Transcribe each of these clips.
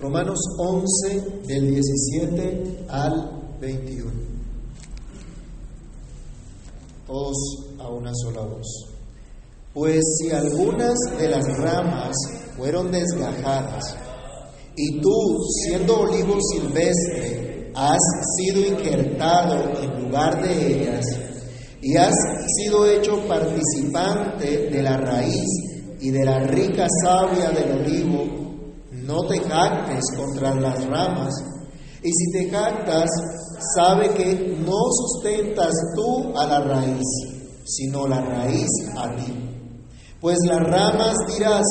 Romanos 11 del 17 al 21. Todos a una sola voz. Pues si algunas de las ramas fueron desgajadas, y tú, siendo olivo silvestre, has sido injertado en lugar de ellas, y has sido hecho participante de la raíz y de la rica savia del olivo, no te jactes contra las ramas, y si te jactas, sabe que no sustentas tú a la raíz, sino la raíz a ti. Pues las ramas, dirás,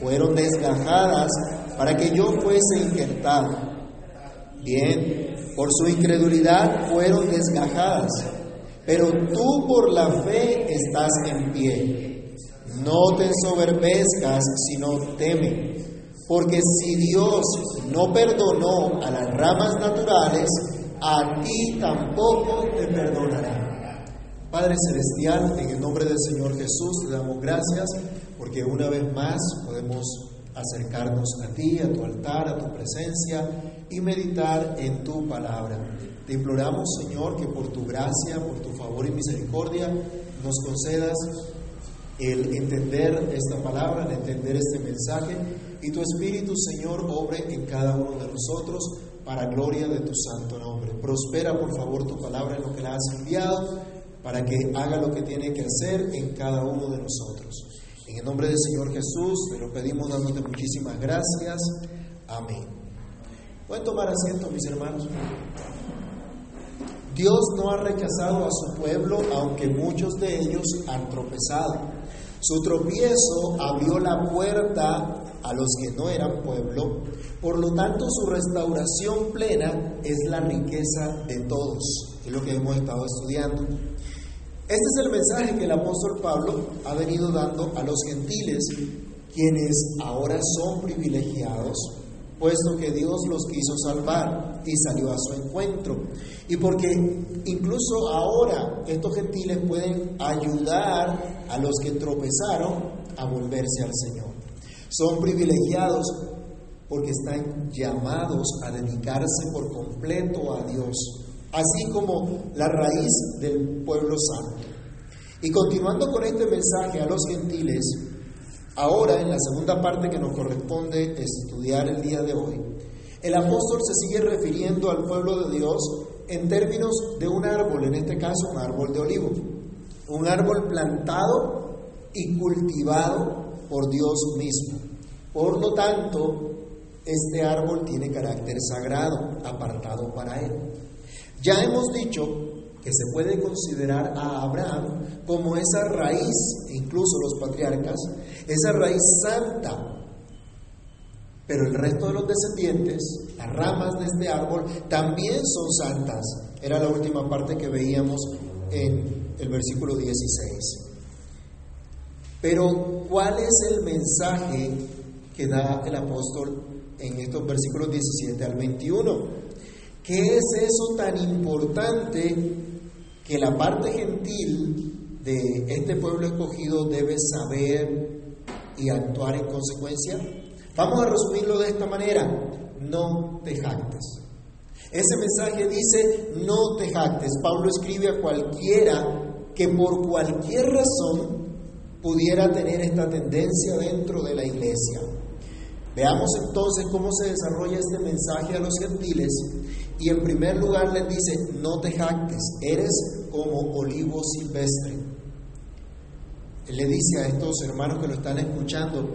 fueron desgajadas para que yo fuese injertado. Bien, por su incredulidad fueron desgajadas, pero tú por la fe estás en pie. No te ensoberbezcas, sino teme, porque si Dios no perdonó a las ramas naturales, a ti tampoco te perdonará. Padre Celestial, en el nombre del Señor Jesús te damos gracias porque una vez más podemos acercarnos a ti, a tu altar, a tu presencia y meditar en tu palabra. Te imploramos, Señor, que por tu gracia, por tu favor y misericordia, nos concedas el entender esta palabra, el entender este mensaje y tu Espíritu, Señor, obre en cada uno de nosotros para gloria de tu santo nombre. Prospera, por favor, tu palabra en lo que la has enviado para que haga lo que tiene que hacer en cada uno de nosotros. En el nombre del Señor Jesús te lo pedimos dándote muchísimas gracias. Amén. Pueden tomar asiento, mis hermanos. Dios no ha rechazado a su pueblo, aunque muchos de ellos han tropezado. Su tropiezo abrió la puerta a los que no eran pueblo, por lo tanto su restauración plena es la riqueza de todos, es lo que hemos estado estudiando. Este es el mensaje que el apóstol Pablo ha venido dando a los gentiles, quienes ahora son privilegiados, puesto que Dios los quiso salvar y salió a su encuentro. Y porque incluso ahora estos gentiles pueden ayudar a los que tropezaron a volverse al Señor. Son privilegiados porque están llamados a dedicarse por completo a Dios así como la raíz del pueblo santo. Y continuando con este mensaje a los gentiles, ahora en la segunda parte que nos corresponde estudiar el día de hoy, el apóstol se sigue refiriendo al pueblo de Dios en términos de un árbol, en este caso un árbol de olivo, un árbol plantado y cultivado por Dios mismo. Por lo tanto, este árbol tiene carácter sagrado, apartado para él. Ya hemos dicho que se puede considerar a Abraham como esa raíz, incluso los patriarcas, esa raíz santa. Pero el resto de los descendientes, las ramas de este árbol, también son santas. Era la última parte que veíamos en el versículo 16. Pero, ¿cuál es el mensaje que da el apóstol en estos versículos 17 al 21? ¿Qué es eso tan importante que la parte gentil de este pueblo escogido debe saber y actuar en consecuencia? Vamos a resumirlo de esta manera, no te jactes. Ese mensaje dice, no te jactes. Pablo escribe a cualquiera que por cualquier razón pudiera tener esta tendencia dentro de la iglesia. Veamos entonces cómo se desarrolla este mensaje a los gentiles y en primer lugar les dice, no te jactes, eres como olivo silvestre. Él le dice a estos hermanos que lo están escuchando,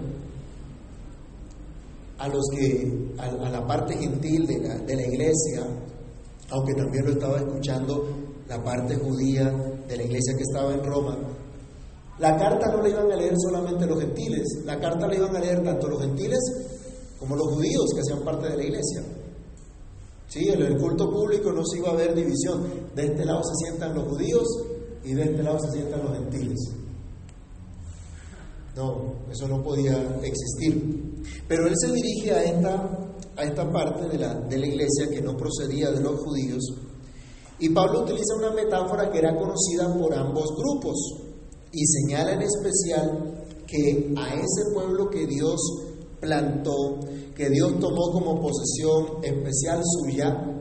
a los que, a, la parte gentil de la, de la iglesia, aunque también lo estaba escuchando la parte judía de la iglesia que estaba en Roma, la carta no la iban a leer solamente los gentiles, la carta la iban a leer tanto los gentiles como los judíos que hacían parte de la iglesia. Sí, en el culto público no se iba a ver división. De este lado se sientan los judíos y de este lado se sientan los gentiles. No, eso no podía existir. Pero él se dirige a esta, a esta parte de la, de la iglesia que no procedía de los judíos. Y Pablo utiliza una metáfora que era conocida por ambos grupos y señala en especial que a ese pueblo que Dios plantó, que Dios tomó como posesión especial suya,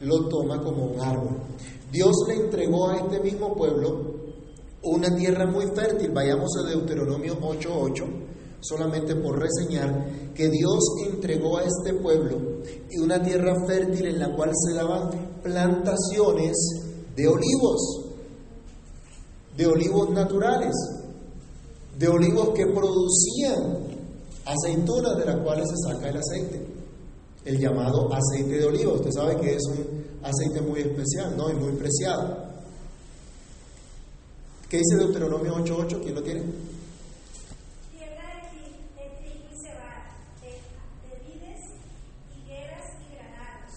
lo toma como un árbol. Dios le entregó a este mismo pueblo una tierra muy fértil. Vayamos a Deuteronomio 8:8, solamente por reseñar que Dios entregó a este pueblo una tierra fértil en la cual se daban plantaciones de olivos, de olivos naturales, de olivos que producían aceitunas de las cuales se saca el aceite, el llamado aceite de oliva. Usted sabe que es un aceite muy especial, ¿no? Y muy preciado. ¿Qué dice Deuteronomio 8.8? ¿Quién lo tiene? Tierra de trigo y cebada, de vides, higueras y granados,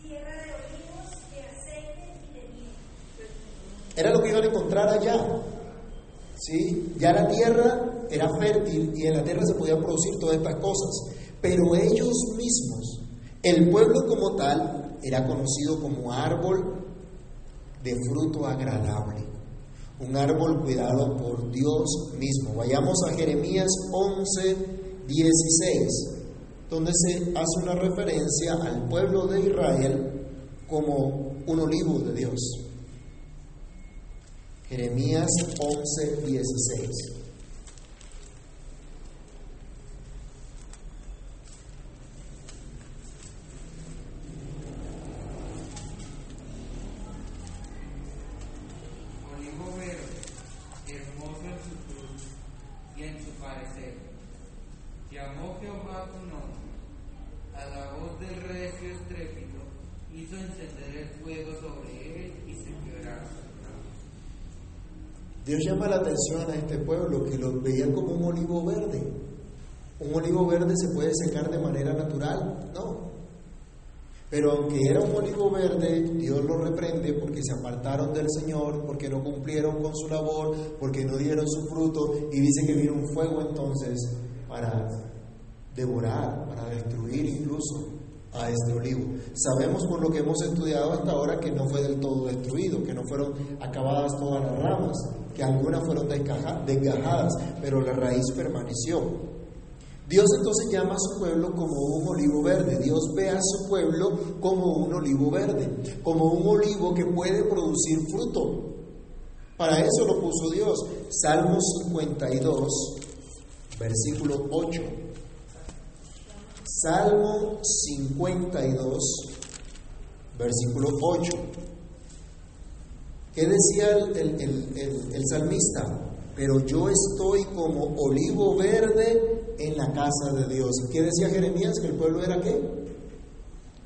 tierra de olivos, de aceite y de miel. Era lo que iban a encontrar allá. ¿Sí? Ya la tierra era fértil y en la tierra se podían producir todas estas cosas. Pero ellos mismos, el pueblo como tal, era conocido como árbol de fruto agradable. Un árbol cuidado por Dios mismo. Vayamos a Jeremías 11, 16, donde se hace una referencia al pueblo de Israel como un olivo de Dios. Jeremías 11, 16. Dios llama la atención a este pueblo que lo veía como un olivo verde. Un olivo verde se puede secar de manera natural, no. Pero aunque era un olivo verde, Dios lo reprende porque se apartaron del Señor, porque no cumplieron con su labor, porque no dieron su fruto, y dice que vino un fuego entonces para devorar, para destruir incluso a este olivo. Sabemos por lo que hemos estudiado hasta ahora que no fue del todo destruido, que no fueron acabadas todas las ramas, que algunas fueron desgaja- desgajadas, pero la raíz permaneció. Dios entonces llama a su pueblo como un olivo verde. Dios ve a su pueblo como un olivo verde, como un olivo que puede producir fruto. Para eso lo puso Dios. Salmo 52, versículo 8. Salmo 52, versículo 8. ¿Qué decía el, el- el- salmista? Pero yo estoy como olivo verde en la casa de Dios. ¿Qué decía Jeremías? ¿Que el pueblo era qué?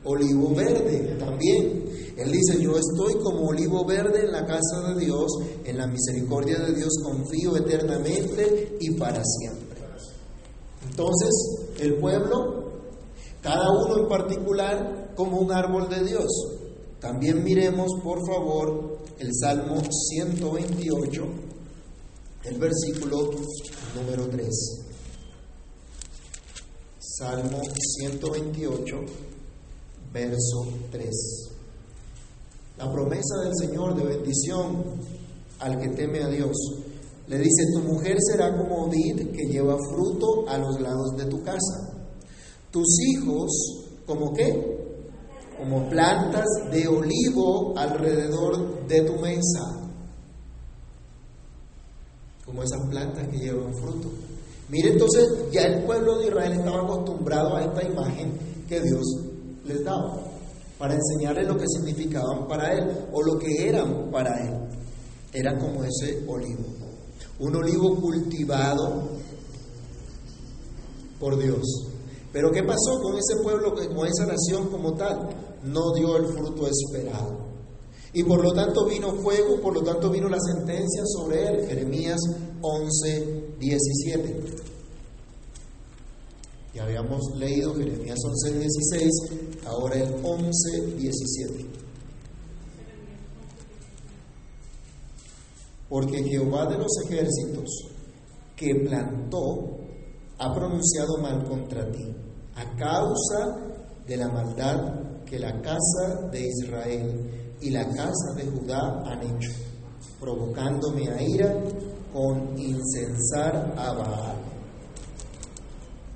Olivo verde también. Él dice, yo estoy como olivo verde en la casa de Dios, en la misericordia de Dios confío eternamente y para siempre. Entonces, el pueblo, cada uno en particular, como un árbol de Dios. También miremos, por favor, el Salmo 128, el versículo número 3. Salmo 128, verso 3. La promesa del Señor de bendición al que teme a Dios. Le dice, tu mujer será como vid que lleva fruto a los lados de tu casa. Tus hijos, ¿como qué? Como plantas de olivo alrededor de tu mesa. Como esas plantas que llevan fruto. Mire, entonces ya el pueblo de Israel estaba acostumbrado a esta imagen que Dios les daba para enseñarles lo que significaban para Él o lo que eran para Él. Era como ese olivo, un olivo cultivado por Dios. Pero ¿qué pasó con ese pueblo, con esa nación como tal? No dio el fruto esperado. Y por lo tanto vino fuego, por lo tanto vino la sentencia sobre él. Jeremías 11, 17. Ya habíamos leído Jeremías 11, 16, ahora el 11, 17. Porque Jehová de los ejércitos que plantó ha pronunciado mal contra ti, a causa de la maldad que la casa de Israel y la casa de Judá han hecho, provocándome a ira con incensar a Baal.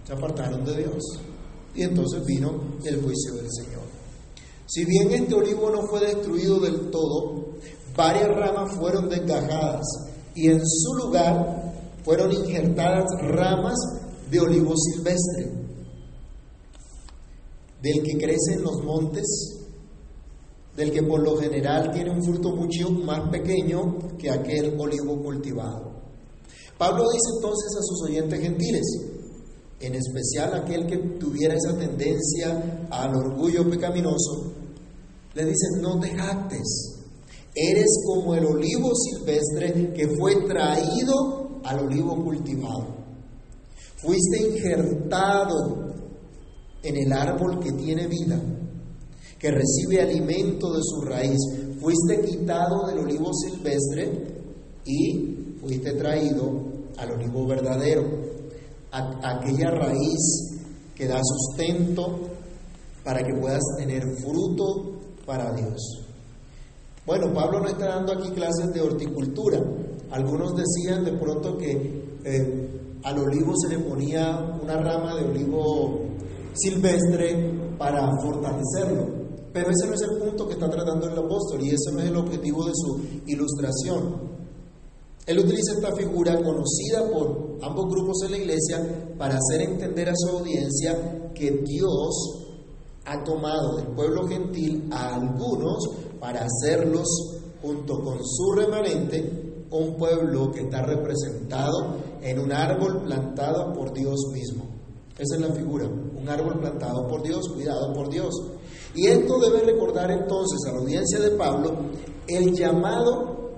Se apartaron de Dios. Y entonces vino el juicio del Señor. Si bien este olivo no fue destruido del todo, varias ramas fueron desgajadas y en su lugar fueron injertadas ramas de olivo silvestre, del que crece en los montes, del que por lo general tiene un fruto mucho más pequeño que aquel olivo cultivado. Pablo dice entonces a sus oyentes gentiles, en especial aquel que tuviera esa tendencia al orgullo pecaminoso, le dice, no te jactes, eres como el olivo silvestre que fue traído al olivo cultivado. Fuiste injertado en el árbol que tiene vida, que recibe alimento de su raíz. Fuiste quitado del olivo silvestre y fuiste traído al olivo verdadero, a aquella raíz que da sustento para que puedas tener fruto para Dios. Bueno, Pablo no está dando aquí clases de horticultura. Algunos decían de pronto que eh, al olivo se le ponía una rama de olivo silvestre para fortalecerlo. Pero ese no es el punto que está tratando el apóstol y ese no es el objetivo de su ilustración. Él utiliza esta figura conocida por ambos grupos en la iglesia para hacer entender a su audiencia que Dios ha tomado del pueblo gentil a algunos para hacerlos, junto con su remanente, un pueblo que está representado en un árbol plantado por Dios mismo. Esa es la figura, un árbol plantado por Dios, cuidado por Dios. Y esto debe recordar entonces a la audiencia de Pablo el llamado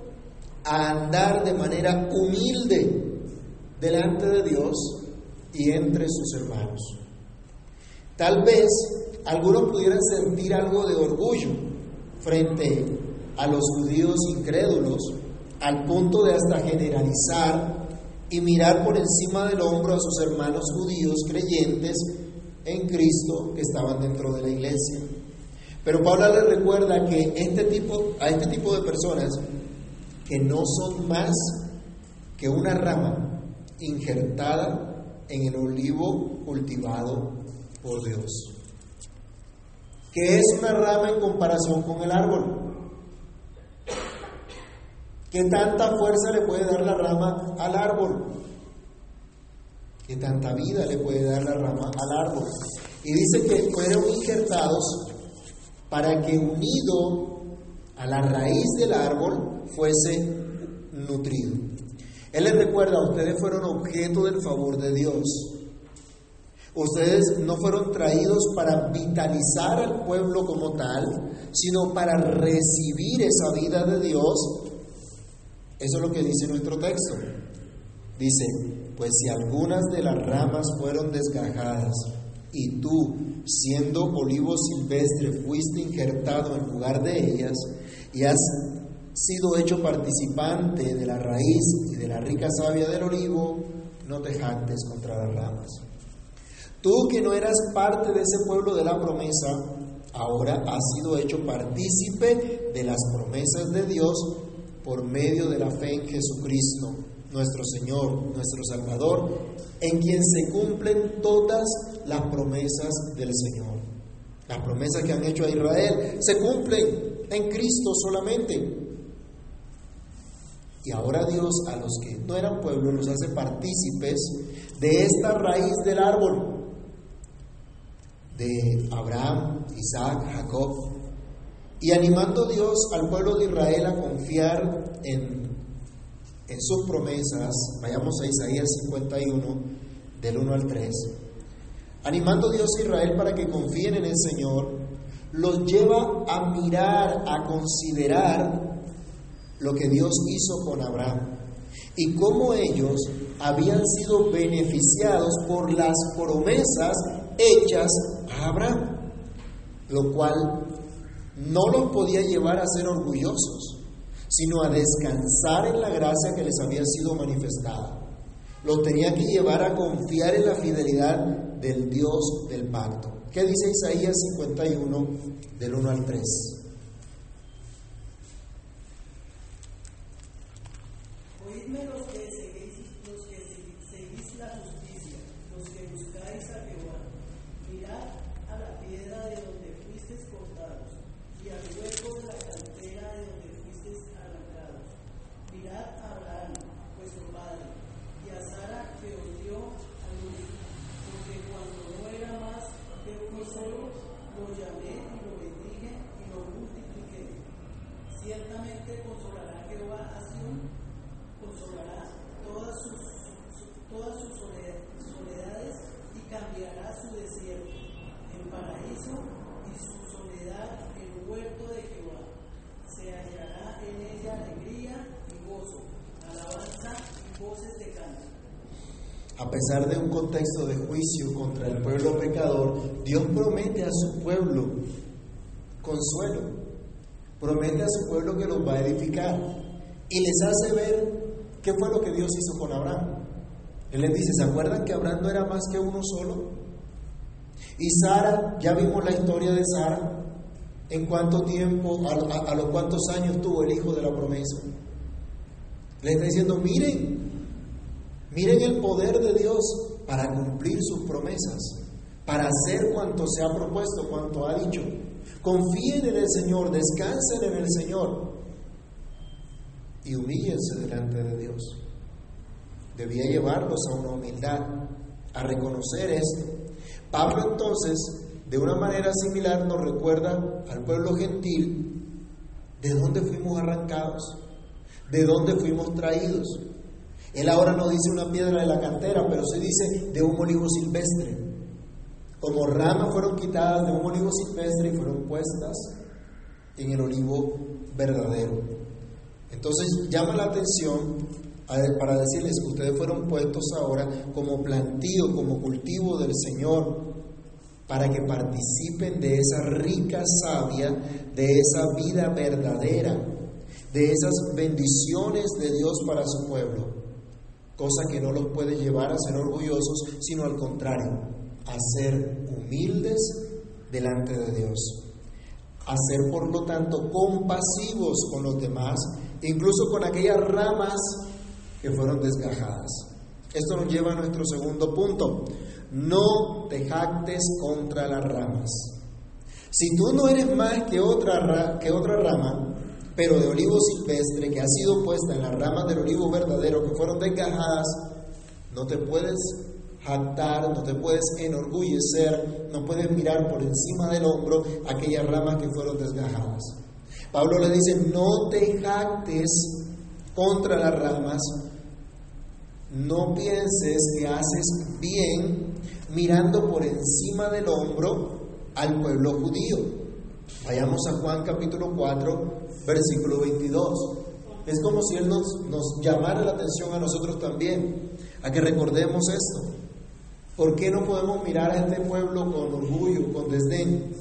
a andar de manera humilde delante de Dios y entre sus hermanos. Tal vez algunos pudieran sentir algo de orgullo frente a los judíos incrédulos, al punto de hasta generalizar y mirar por encima del hombro a sus hermanos judíos creyentes en Cristo que estaban dentro de la iglesia. Pero Pablo le recuerda que este tipo, a este tipo de personas que no son más que una rama injertada en el olivo cultivado por Dios que es una rama en comparación con el árbol. ¿Qué tanta fuerza le puede dar la rama al árbol? ¿Qué tanta vida le puede dar la rama al árbol? Y dice que fueron injertados para que unido a la raíz del árbol fuese nutrido. Él les recuerda, ustedes fueron objeto del favor de Dios. Ustedes no fueron traídos para vitalizar al pueblo como tal, sino para recibir esa vida de Dios. Eso es lo que dice nuestro texto. Dice, pues si algunas de las ramas fueron desgajadas y tú, siendo olivo silvestre, fuiste injertado en lugar de ellas y has sido hecho participante de la raíz y de la rica savia del olivo, no te jactes contra las ramas. Tú que no eras parte de ese pueblo de la promesa, ahora has sido hecho partícipe de las promesas de Dios por medio de la fe en Jesucristo, nuestro Señor, nuestro Salvador, en quien se cumplen todas las promesas del Señor. Las promesas que han hecho a Israel se cumplen en Cristo solamente. Y ahora Dios a los que no eran pueblo los hace partícipes de esta raíz del árbol de Abraham, Isaac, Jacob, y animando Dios al pueblo de Israel a confiar en, sus promesas, vayamos a Isaías 51, del 1 al 3, animando Dios a Israel para que confíen en el Señor, los lleva a mirar, a considerar lo que Dios hizo con Abraham y cómo ellos habían sido beneficiados por las promesas hechas a Abraham, lo cual no los podía llevar a ser orgullosos, sino a descansar en la gracia que les había sido manifestada. Los tenía que llevar a confiar en la fidelidad del Dios del pacto. ¿Qué dice Isaías 51 del 1 al 3? Oídme los que seguís, los que seguís la justicia, los que buscáis paraíso y su soledad el huerto de Jehová. Se hallará en ella alegría y gozo, alabanza y voces de canto. A pesar de un contexto de juicio contra el pueblo pecador, Dios promete a su pueblo consuelo, promete a su pueblo que los va a edificar y les hace ver qué fue lo que Dios hizo con Abraham. Él les dice, ¿se acuerdan que Abraham no era más que uno solo? Y Sara, ya vimos la historia de Sara, en cuánto tiempo, a, a los cuántos años tuvo el hijo de la promesa. Le está diciendo, miren, miren el poder de Dios para cumplir sus promesas, para hacer cuanto se ha propuesto, cuanto ha dicho. Confíen en el Señor, descansen en el Señor y humíllense delante de Dios. Debía llevarlos a una humildad, a reconocer esto. Pablo entonces, de una manera similar, nos recuerda al pueblo gentil de dónde fuimos arrancados, de dónde fuimos traídos. Él ahora no dice una piedra de la cantera, pero se dice de un olivo silvestre. Como ramas fueron quitadas de un olivo silvestre y fueron puestas en el olivo verdadero. Entonces llama la atención para decirles que ustedes fueron puestos ahora como plantío, como cultivo del Señor, para que participen de esa rica savia, de esa vida verdadera, de esas bendiciones de Dios para su pueblo, cosa que no los puede llevar a ser orgullosos, sino al contrario, a ser humildes delante de Dios, a ser por lo tanto compasivos con los demás, incluso con aquellas ramas que fueron desgajadas. Esto nos lleva a nuestro segundo punto. No te jactes contra las ramas. Si tú no eres más que otra, que otra rama, pero de olivo silvestre que ha sido puesta en las ramas del olivo verdadero que fueron desgajadas, no te puedes jactar, no te puedes enorgullecer, no puedes mirar por encima del hombro aquellas ramas que fueron desgajadas. Pablo le dice, no te jactes contra las ramas, no pienses que haces bien mirando por encima del hombro al pueblo judío. Vayamos a Juan capítulo 4, versículo 22. Es como si Él nos, llamara la atención a nosotros también, a que recordemos esto. ¿Por qué no podemos mirar a este pueblo con orgullo, con desdén?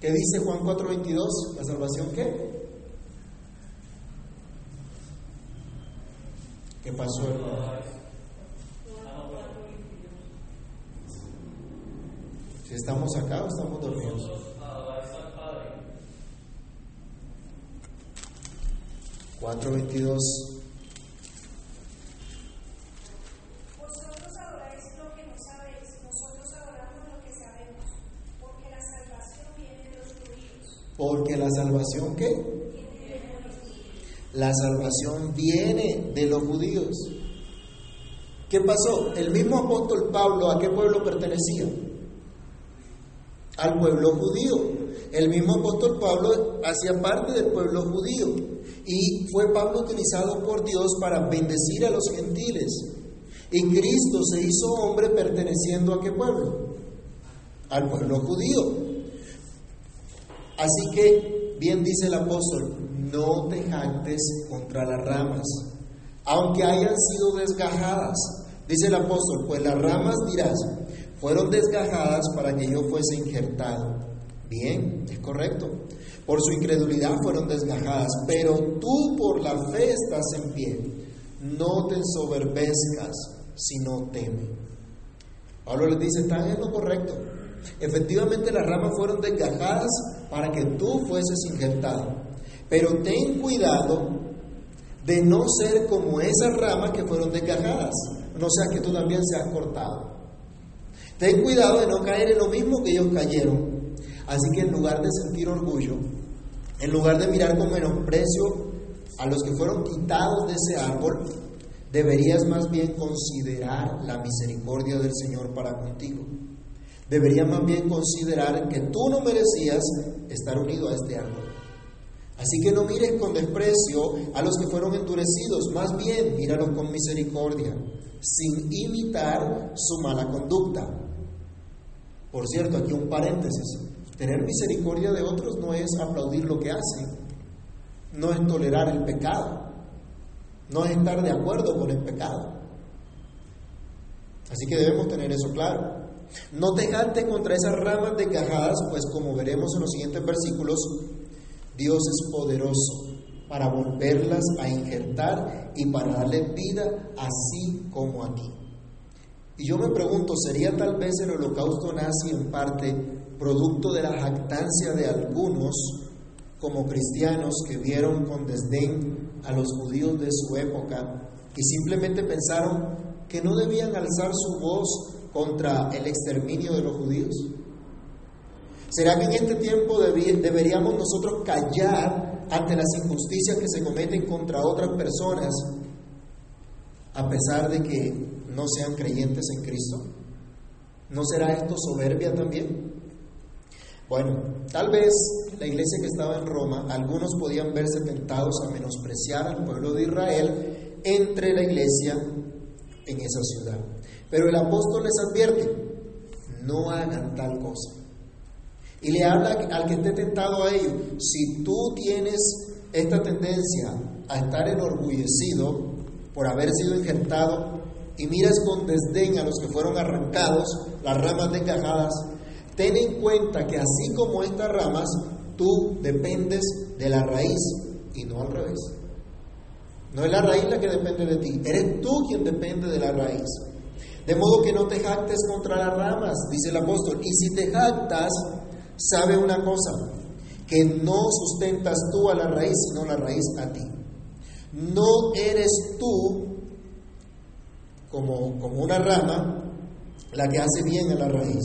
¿Qué dice Juan 4:22? ¿La salvación qué? ¿Qué pasó, hermano? Si estamos acá o estamos dormidos. 4.22. Porque la salvación qué? La salvación viene de los judíos. ¿Qué pasó? El mismo apóstol Pablo, ¿a qué pueblo pertenecía? Al pueblo judío. El mismo apóstol Pablo hacía parte del pueblo judío y fue Pablo utilizado por Dios para bendecir a los gentiles. Y Cristo se hizo hombre perteneciendo a qué pueblo? Al pueblo judío. Así que, bien dice el apóstol, no te jactes contra las ramas, aunque hayan sido desgajadas. Dice el apóstol, pues las ramas dirás, fueron desgajadas para que yo fuese injertado. Bien, es correcto. Por su incredulidad fueron desgajadas, pero tú por la fe estás en pie. No te ensoberbezcas, sino teme. Pablo les dice, están en lo correcto. Efectivamente las ramas fueron desgajadas para que tú fueses injertado. Pero ten cuidado de no ser como esas ramas que fueron desgajadas, no sea que tú también seas cortado. Ten cuidado de no caer en lo mismo que ellos cayeron. Así que en lugar de sentir orgullo, en lugar de mirar con menosprecio a los que fueron quitados de ese árbol, deberías más bien considerar la misericordia del Señor para contigo. Deberías más bien considerar que tú no merecías estar unido a este árbol. Así que no mires con desprecio a los que fueron endurecidos, más bien míralos con misericordia, sin imitar su mala conducta. Por cierto, aquí un paréntesis. Tener misericordia de otros no es aplaudir lo que hacen, no es tolerar el pecado, no es estar de acuerdo con el pecado. Así que debemos tener eso claro. No te jactes contra esas ramas desgajadas, pues como veremos en los siguientes versículos, Dios es poderoso para volverlas a injertar y para darle vida así como a ti. Y yo me pregunto, ¿sería tal vez el holocausto nazi en parte producto de la jactancia de algunos como cristianos que vieron con desdén a los judíos de su época y simplemente pensaron que no debían alzar su voz contra el exterminio de los judíos? ¿Será que en este tiempo deberíamos nosotros callar ante las injusticias que se cometen contra otras personas a pesar de que no sean creyentes en Cristo? ¿No será esto soberbia también? Bueno, tal vez la iglesia que estaba en Roma, algunos podían verse tentados a menospreciar al pueblo de Israel entre la iglesia en esa ciudad. Pero el apóstol les advierte, no hagan tal cosa. Y le habla al que esté tentado a ello, si tú tienes esta tendencia a estar enorgullecido por haber sido injertado y miras con desdén a los que fueron arrancados, las ramas desgajadas, ten en cuenta que así como estas ramas, tú dependes de la raíz y no al revés. No es la raíz la que depende de ti, eres tú quien depende de la raíz. De modo que no te jactes contra las ramas, dice el apóstol. Y si te jactas, sabe una cosa, que no sustentas tú a la raíz, sino la raíz a ti. No eres tú como, como una rama la que hace bien a la raíz.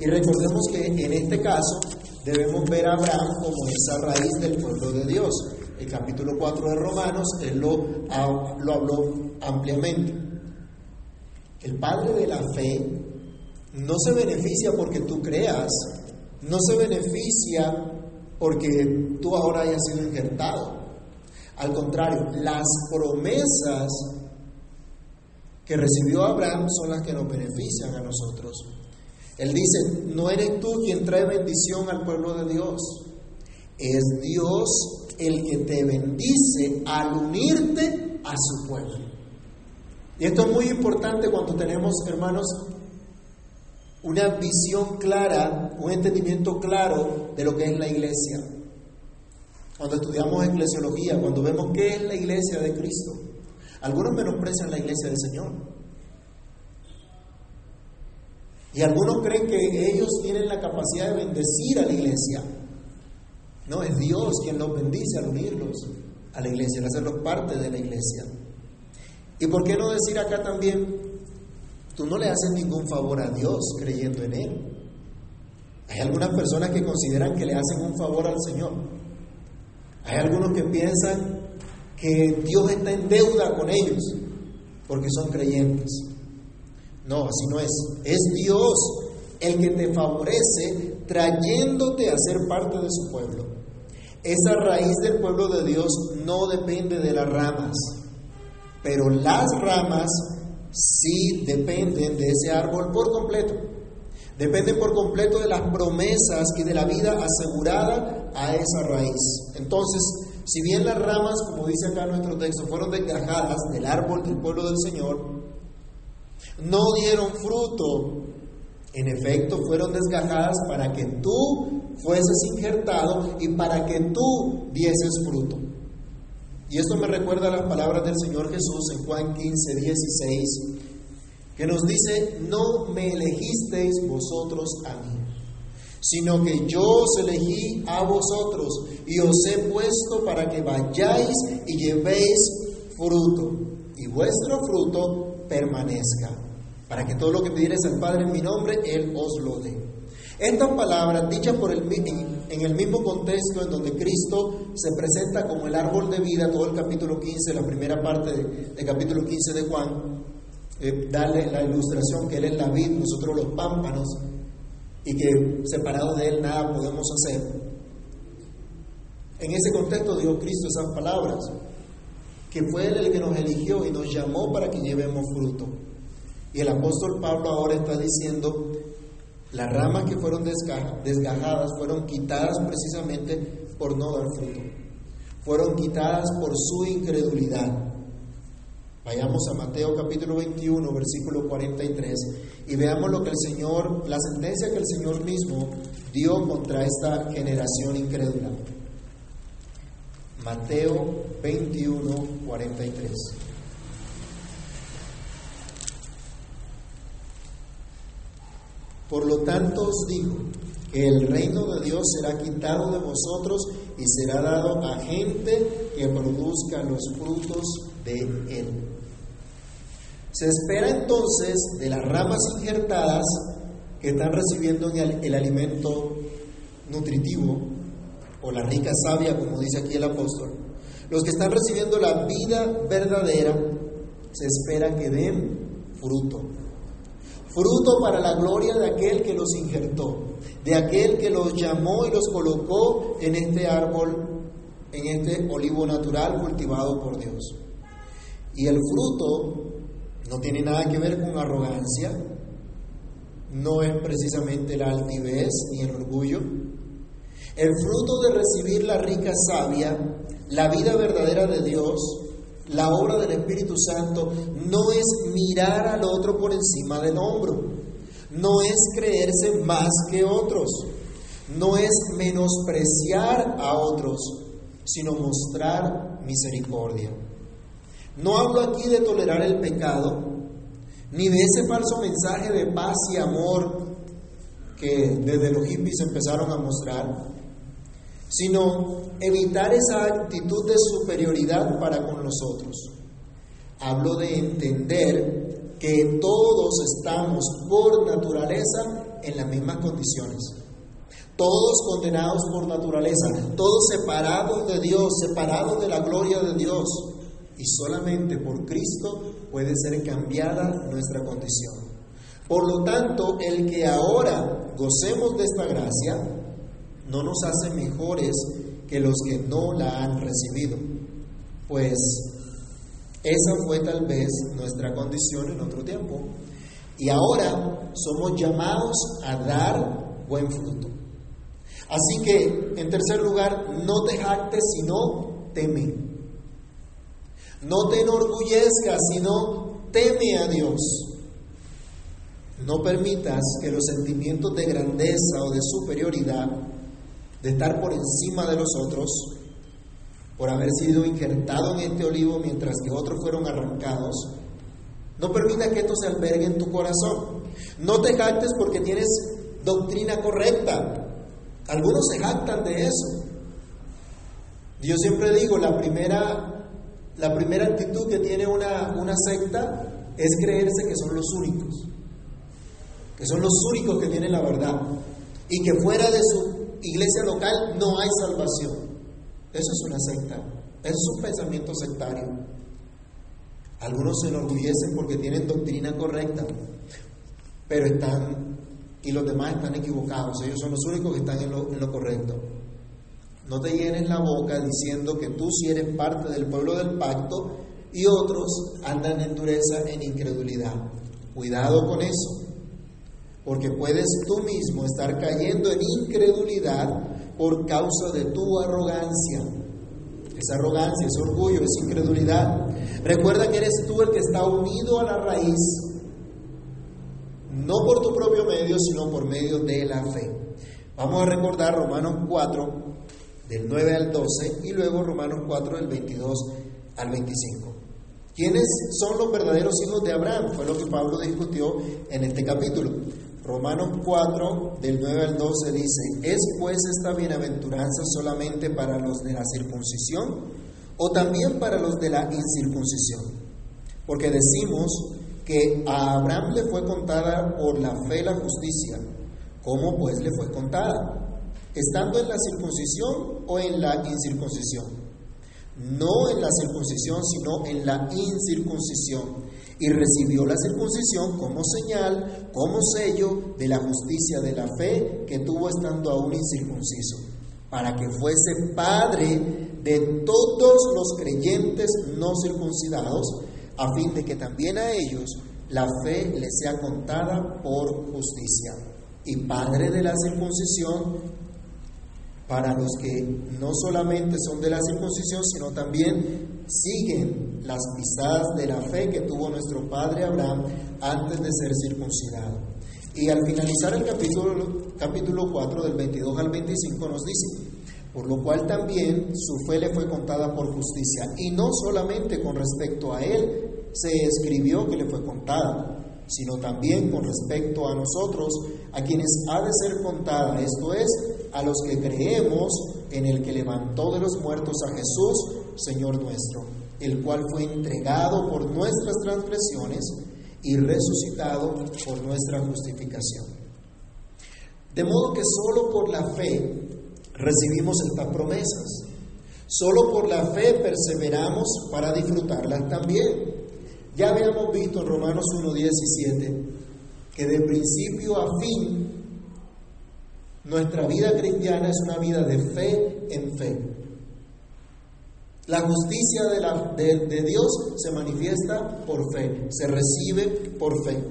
Y recordemos que en este caso debemos ver a Abraham como esa raíz del pueblo de Dios. El capítulo 4 de Romanos, él lo, lo habló ampliamente. El padre de la fe no se beneficia porque tú creas, no se beneficia porque tú ahora hayas sido injertado. Al contrario, las promesas que recibió Abraham son las que nos benefician a nosotros. Él dice, no eres tú quien trae bendición al pueblo de Dios, es Dios el que te bendice al unirte a su pueblo. Y esto es muy importante cuando tenemos, hermanos, una visión clara, un entendimiento claro de lo que es la iglesia. Cuando estudiamos eclesiología, cuando vemos qué es la iglesia de Cristo. Algunos menosprecian la iglesia del Señor. Y algunos creen que ellos tienen la capacidad de bendecir a la iglesia. No, es Dios quien los bendice al unirlos a la iglesia, al hacerlos parte de la iglesia. ¿Y por qué no decir acá también, tú no le haces ningún favor a Dios creyendo en Él? Hay algunas personas que consideran que le hacen un favor al Señor. Hay algunos que piensan que Dios está en deuda con ellos porque son creyentes. No, así no es. Es Dios el que te favorece trayéndote a ser parte de su pueblo. Esa raíz del pueblo de Dios no depende de las ramas, pero las ramas sí dependen de ese árbol por completo. Dependen por completo de las promesas y de la vida asegurada a esa raíz. Entonces, si bien las ramas, como dice acá nuestro texto, fueron desgajadas del árbol del pueblo del Señor, no dieron fruto, en efecto fueron desgajadas para que tú fueses injertado y para que tú dieses fruto. Y esto me recuerda a las palabras del Señor Jesús en Juan 15, 16, que nos dice, no me elegisteis vosotros a mí, sino que yo os elegí a vosotros y os he puesto para que vayáis y llevéis fruto, y vuestro fruto permanezca, para que todo lo que pidierais al Padre en mi nombre, Él os lo dé. Estas palabras, dichas por el, en el mismo contexto en donde Cristo se presenta como el árbol de vida, todo el capítulo 15, la primera parte del capítulo 15 de Juan, eh, la ilustración que Él es la vid, nosotros los pámpanos, y que separados de Él nada podemos hacer. En ese contexto dio Cristo esas palabras, que fue Él el que nos eligió y nos llamó para que llevemos fruto. Y el apóstol Pablo ahora está diciendo, Las ramas que fueron desgajadas fueron quitadas precisamente por no dar fruto. Fueron quitadas por su incredulidad. Vayamos a Mateo capítulo 21, versículo 43, y veamos lo que el Señor, la sentencia que el Señor mismo dio contra esta generación incrédula. Mateo 21, 43. Por lo tanto os digo que el reino de Dios será quitado de vosotros y será dado a gente que produzca los frutos de él. Se espera entonces de las ramas injertadas que están recibiendo el, el alimento nutritivo o la rica savia, como dice aquí el apóstol, los que están recibiendo la vida verdadera, se espera que den fruto fruto para la gloria de aquel que los injertó, de aquel que los llamó y los colocó en este árbol, en este olivo natural cultivado por Dios. Y el fruto no tiene nada que ver con arrogancia, no es precisamente la altivez ni el orgullo. El fruto de recibir la rica savia, la vida verdadera de Dios, la obra del Espíritu Santo no es mirar al otro por encima del hombro, no es creerse más que otros, no es menospreciar a otros, sino mostrar misericordia. No hablo aquí de tolerar el pecado, ni de ese falso mensaje de paz y amor que desde los hippies empezaron a mostrar, sino evitar esa actitud de superioridad para con los otros. Hablo de entender que todos estamos por naturaleza en las mismas condiciones. Todos condenados por naturaleza, todos separados de Dios, separados de la gloria de Dios. Y solamente por Cristo puede ser cambiada nuestra condición. Por lo tanto, el que ahora gocemos de esta gracia, no nos hace mejores que los que no la han recibido, pues esa fue tal vez nuestra condición en otro tiempo. Y ahora somos llamados a dar buen fruto. Así que, en tercer lugar, no te jactes, sino teme. No te enorgullezcas, sino teme a Dios. No permitas que los sentimientos de grandeza o de superioridad de estar por encima de los otros, por haber sido injertado en este olivo mientras que otros fueron arrancados. No permita que esto se albergue en tu corazón. No te jactes porque tienes doctrina correcta. Algunos se jactan de eso. Yo siempre digo, la primera, la primera actitud que tiene una, una secta es creerse que son los únicos, que son los únicos que tienen la verdad y que fuera de su iglesia local no hay salvación. Eso es una secta, eso es un pensamiento sectario. Algunos se enorgullecen porque tienen doctrina correcta, pero están, y los demás están equivocados, ellos son los únicos que están en lo, correcto. No te llenes la boca diciendo que tú sí eres parte del pueblo del pacto y otros andan en dureza, en incredulidad. Cuidado con eso porque puedes tú mismo estar cayendo en incredulidad por causa de tu arrogancia. Esa arrogancia, ese orgullo, esa incredulidad. Recuerda que eres tú el que está unido a la raíz, no por tu propio medio, sino por medio de la fe. Vamos a recordar Romanos 4, del 9 al 12, y luego Romanos 4, del 22 al 25. ¿Quiénes son los verdaderos hijos de Abraham? Fue lo que Pablo discutió en este capítulo. Romanos 4, del 9 al 12 dice, ¿es pues esta bienaventuranza solamente para los de la circuncisión o también para los de la incircuncisión? Porque decimos que a Abraham le fue contada por la fe la justicia. ¿Cómo pues le fue contada? ¿Estando en la circuncisión o en la incircuncisión? No en la circuncisión, sino en la incircuncisión y recibió la circuncisión como señal, como sello de la justicia de la fe que tuvo estando aún incircunciso, para que fuese padre de todos los creyentes no circuncidados, a fin de que también a ellos la fe les sea contada por justicia. y padre de la circuncisión para los que no solamente son de la circuncisión, sino también siguen las pisadas de la fe que tuvo nuestro padre Abraham antes de ser circuncidado. Y al finalizar el capítulo, capítulo 4 del 22 al 25 nos dice, por lo cual también su fe le fue contada por justicia. Y no solamente con respecto a él se escribió que le fue contada, sino también con respecto a nosotros, a quienes ha de ser contada, esto es, a los que creemos en el que levantó de los muertos a Jesús, Señor nuestro, el cual fue entregado por nuestras transgresiones y resucitado por nuestra justificación. De modo que solo por la fe recibimos estas promesas, solo por la fe perseveramos para disfrutarlas también. Ya habíamos visto en Romanos 1.17 que de principio a fin nuestra vida cristiana es una vida de fe en fe. La justicia de, Dios se manifiesta por fe, se recibe por fe.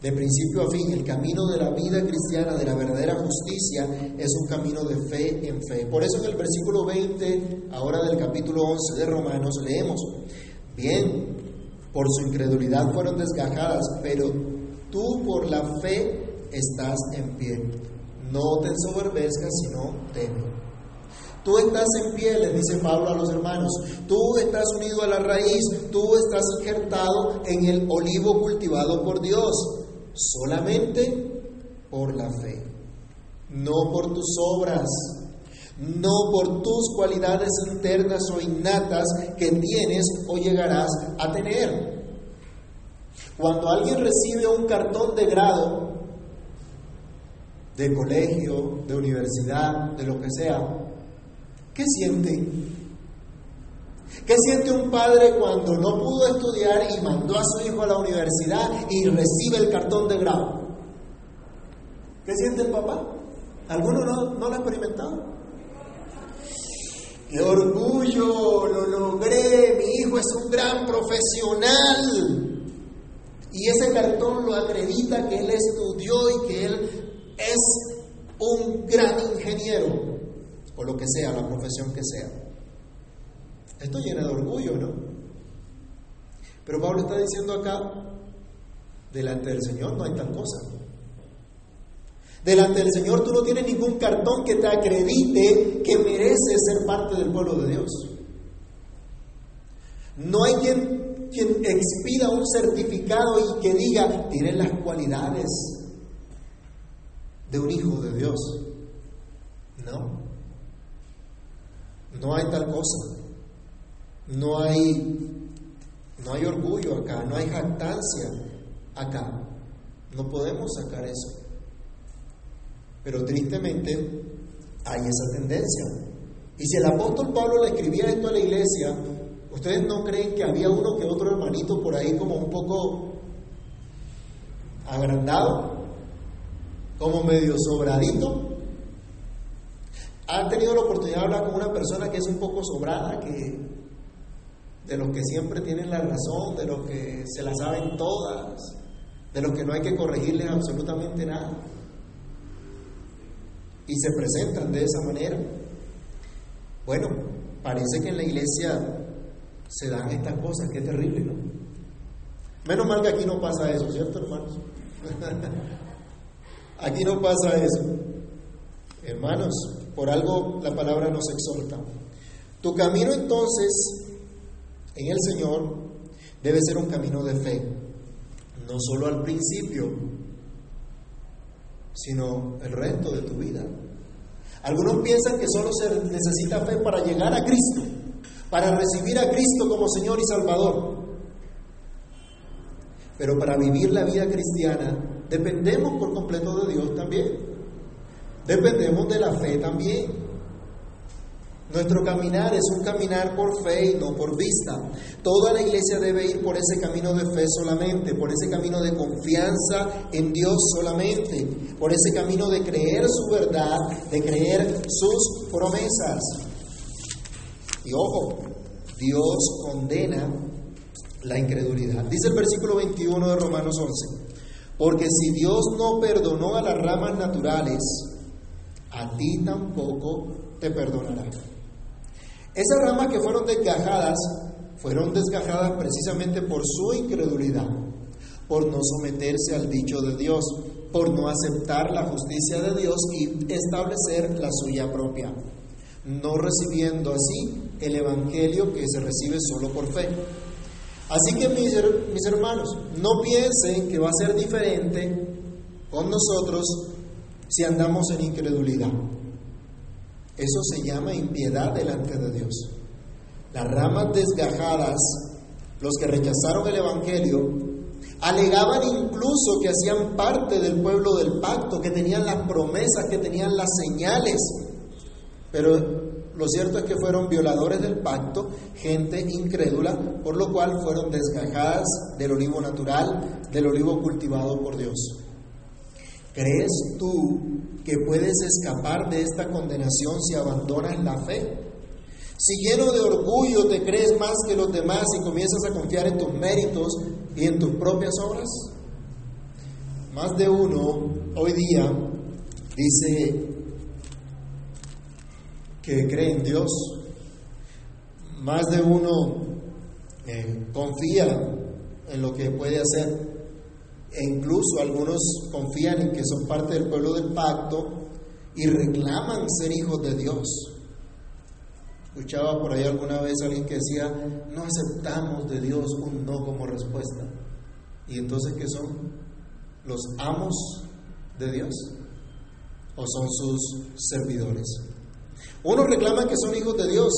De principio a fin, el camino de la vida cristiana, de la verdadera justicia, es un camino de fe en fe. Por eso en el versículo 20, ahora del capítulo 11 de Romanos, leemos, bien, por su incredulidad fueron desgajadas, pero tú por la fe estás en pie. No te ensoberbezcas, sino teme. Tú estás en pie, les dice Pablo a los hermanos. Tú estás unido a la raíz, tú estás injertado en el olivo cultivado por Dios, solamente por la fe, no por tus obras, no por tus cualidades internas o innatas que tienes o llegarás a tener. Cuando alguien recibe un cartón de grado, de colegio, de universidad, de lo que sea, ¿qué siente? ¿Qué siente un padre cuando no pudo estudiar y mandó a su hijo a la universidad y recibe el cartón de grado? ¿Qué siente el papá? ¿Alguno no, no lo ha experimentado? ¡Qué orgullo! Lo logré, mi hijo es un gran profesional. Y ese cartón lo acredita que él estudió y que él es un gran ingeniero, o lo que sea, la profesión que sea. Esto llena de orgullo, ¿no? Pero Pablo está diciendo acá, delante del Señor no hay tal cosa. Delante del Señor tú no tienes ningún cartón que te acredite que mereces ser parte del pueblo de Dios. No hay quien, quien expida un certificado y que diga, tienes las cualidades de un hijo de Dios. No. No hay tal cosa. No hay, no hay orgullo acá, no hay jactancia acá. No podemos sacar eso. Pero tristemente hay esa tendencia. Y si el apóstol Pablo le escribía esto a la iglesia, ¿ustedes no creen que había uno que otro hermanito por ahí como un poco agrandado? como medio sobradito. ¿Han tenido la oportunidad de hablar con una persona que es un poco sobrada, que de los que siempre tienen la razón, de los que se la saben todas, de los que no hay que corregirles absolutamente nada? Y se presentan de esa manera. Bueno, parece que en la iglesia se dan estas cosas, qué terrible, ¿no? Menos mal que aquí no pasa eso, ¿cierto, hermanos? Aquí no pasa eso. Hermanos, por algo la palabra nos exhorta. Tu camino entonces en el Señor debe ser un camino de fe, no solo al principio, sino el resto de tu vida. Algunos piensan que solo se necesita fe para llegar a Cristo, para recibir a Cristo como Señor y Salvador. Pero para vivir la vida cristiana dependemos por completo de Dios también. Dependemos de la fe también. Nuestro caminar es un caminar por fe y no por vista. Toda la iglesia debe ir por ese camino de fe solamente, por ese camino de confianza en Dios solamente, por ese camino de creer su verdad, de creer sus promesas. Y ojo, Dios condena la incredulidad. Dice el versículo 21 de Romanos 11. Porque si Dios no perdonó a las ramas naturales, a ti tampoco te perdonará. Esas ramas que fueron desgajadas, fueron desgajadas precisamente por su incredulidad, por no someterse al dicho de Dios, por no aceptar la justicia de Dios y establecer la suya propia, no recibiendo así el Evangelio que se recibe solo por fe. Así que mis, mis hermanos, no piensen que va a ser diferente con nosotros si andamos en incredulidad. Eso se llama impiedad delante de Dios. Las ramas desgajadas, los que rechazaron el Evangelio, alegaban incluso que hacían parte del pueblo del pacto, que tenían las promesas, que tenían las señales. Pero lo cierto es que fueron violadores del pacto, gente incrédula, por lo cual fueron desgajadas del olivo natural, del olivo cultivado por Dios. ¿Crees tú que puedes escapar de esta condenación si abandonas la fe? Si lleno de orgullo te crees más que los demás y comienzas a confiar en tus méritos y en tus propias obras. Más de uno hoy día dice que cree en Dios. Más de uno eh, confía en lo que puede hacer e incluso algunos confían en que son parte del pueblo del pacto y reclaman ser hijos de Dios. Escuchaba por ahí alguna vez alguien que decía, no aceptamos de Dios un no como respuesta. ¿Y entonces qué son? ¿Los amos de Dios? ¿O son sus servidores? Unos reclaman que son hijos de Dios,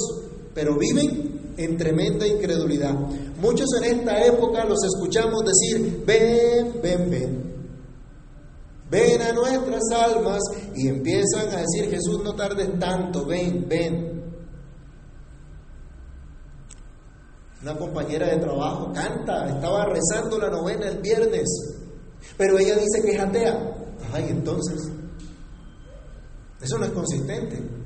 pero viven en tremenda incredulidad. Muchos en esta época los escuchamos decir, ven, ven, ven. Ven a nuestras almas y empiezan a decir, Jesús, no tardes tanto, ven, ven. Una compañera de trabajo canta, estaba rezando la novena el viernes, pero ella dice que es atea. Ay, entonces, eso no es consistente.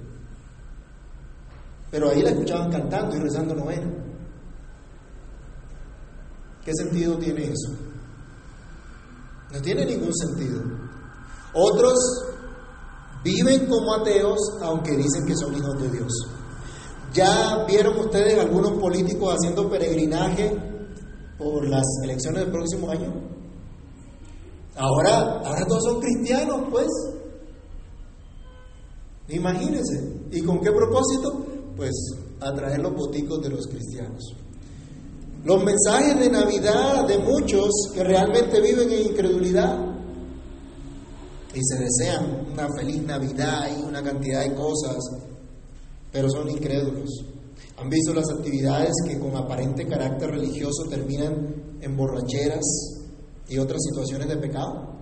Pero ahí la escuchaban cantando y rezando novena. ¿Qué sentido tiene eso? No tiene ningún sentido. Otros viven como ateos aunque dicen que son hijos de Dios. ¿Ya vieron ustedes algunos políticos haciendo peregrinaje por las elecciones del próximo año? Ahora, ahora todos son cristianos, pues. Imagínense. ¿Y con qué propósito? Pues atraer los boticos de los cristianos. Los mensajes de Navidad de muchos que realmente viven en incredulidad y se desean una feliz Navidad y una cantidad de cosas, pero son incrédulos. ¿Han visto las actividades que con aparente carácter religioso terminan en borracheras y otras situaciones de pecado?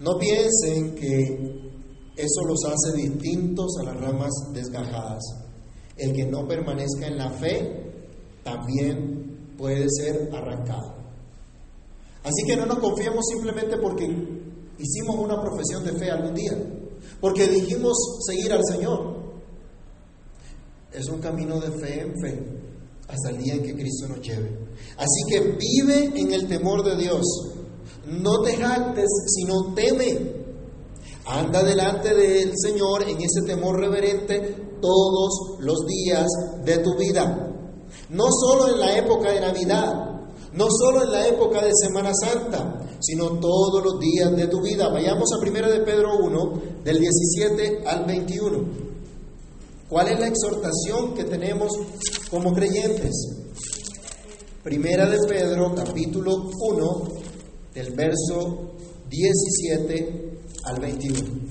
No piensen que eso los hace distintos a las ramas desgajadas. El que no permanezca en la fe también puede ser arrancado. Así que no nos confiemos simplemente porque hicimos una profesión de fe algún día, porque dijimos seguir al Señor. Es un camino de fe en fe hasta el día en que Cristo nos lleve. Así que vive en el temor de Dios. No te jactes, sino teme. Anda delante del Señor en ese temor reverente todos los días de tu vida. No solo en la época de Navidad, no solo en la época de Semana Santa, sino todos los días de tu vida. Vayamos a 1 de Pedro 1, del 17 al 21. ¿Cuál es la exhortación que tenemos como creyentes? Primera de Pedro, capítulo 1, del verso 17 al 21.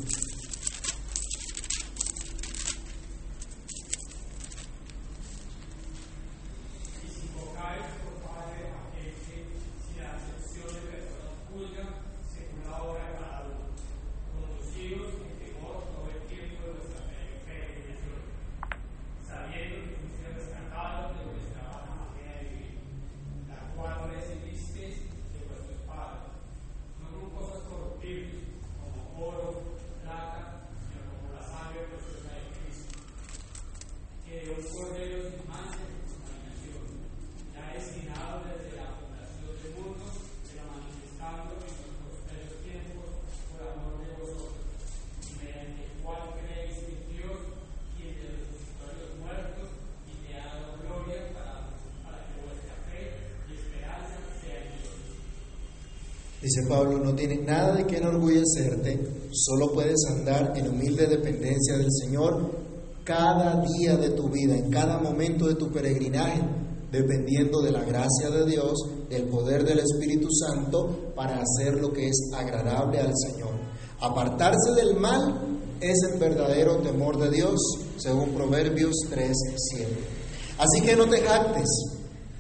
Dice Pablo, no tienes nada de qué enorgullecerte, solo puedes andar en humilde dependencia del Señor cada día de tu vida, en cada momento de tu peregrinaje, dependiendo de la gracia de Dios, del poder del Espíritu Santo, para hacer lo que es agradable al Señor. Apartarse del mal es el verdadero temor de Dios, según Proverbios 3, 7. Así que no te jactes,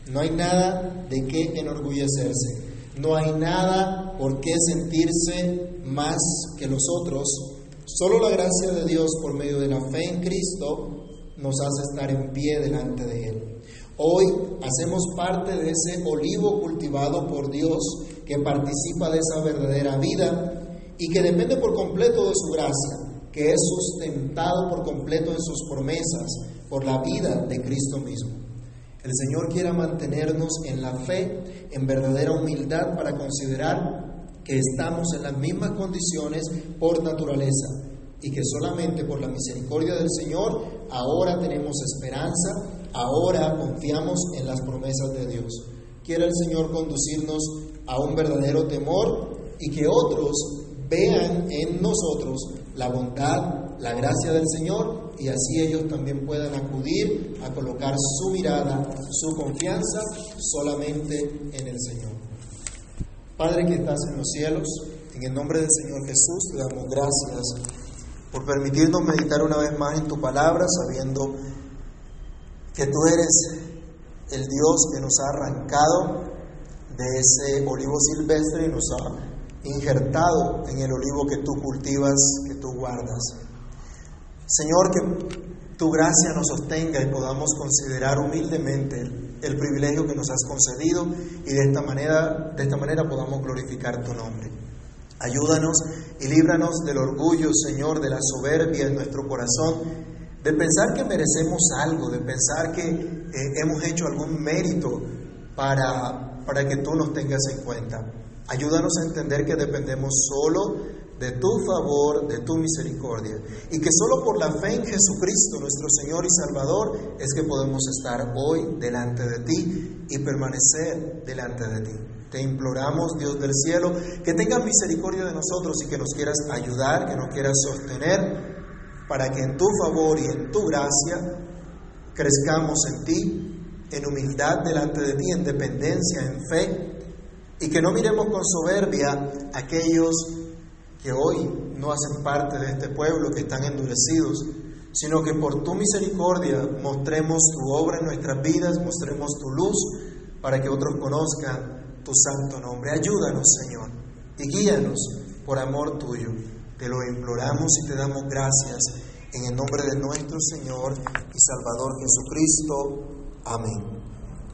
no hay nada de qué enorgullecerse, no hay nada por qué sentirse más que los otros. Solo la gracia de Dios por medio de la fe en Cristo nos hace estar en pie delante de Él. Hoy hacemos parte de ese olivo cultivado por Dios que participa de esa verdadera vida y que depende por completo de su gracia, que es sustentado por completo en sus promesas por la vida de Cristo mismo. El Señor quiera mantenernos en la fe, en verdadera humildad para considerar que estamos en las mismas condiciones por naturaleza y que solamente por la misericordia del Señor ahora tenemos esperanza, ahora confiamos en las promesas de Dios. Quiera el Señor conducirnos a un verdadero temor y que otros vean en nosotros la bondad, la gracia del Señor y así ellos también puedan acudir a colocar su mirada, su confianza solamente en el Señor. Padre que estás en los cielos, en el nombre del Señor Jesús te damos gracias por permitirnos meditar una vez más en tu palabra, sabiendo que tú eres el Dios que nos ha arrancado de ese olivo silvestre y nos ha injertado en el olivo que tú cultivas, que tú guardas. Señor, que tu gracia nos sostenga y podamos considerar humildemente el, privilegio que nos has concedido y de esta manera, de esta manera podamos glorificar tu nombre. Ayúdanos y líbranos del orgullo, Señor, de la soberbia en nuestro corazón, de pensar que merecemos algo, de pensar que eh, hemos hecho algún mérito para, para que tú nos tengas en cuenta. Ayúdanos a entender que dependemos solo de tu favor, de tu misericordia, y que solo por la fe en Jesucristo, nuestro Señor y Salvador, es que podemos estar hoy delante de ti y permanecer delante de ti. Te imploramos, Dios del cielo, que tengas misericordia de nosotros y que nos quieras ayudar, que nos quieras sostener, para que en tu favor y en tu gracia crezcamos en ti, en humildad delante de ti, en dependencia, en fe, y que no miremos con soberbia aquellos que hoy no hacen parte de este pueblo, que están endurecidos, sino que por tu misericordia mostremos tu obra en nuestras vidas, mostremos tu luz, para que otros conozcan tu santo nombre. Ayúdanos, Señor, y guíanos por amor tuyo. Te lo imploramos y te damos gracias en el nombre de nuestro Señor y Salvador Jesucristo. Amén.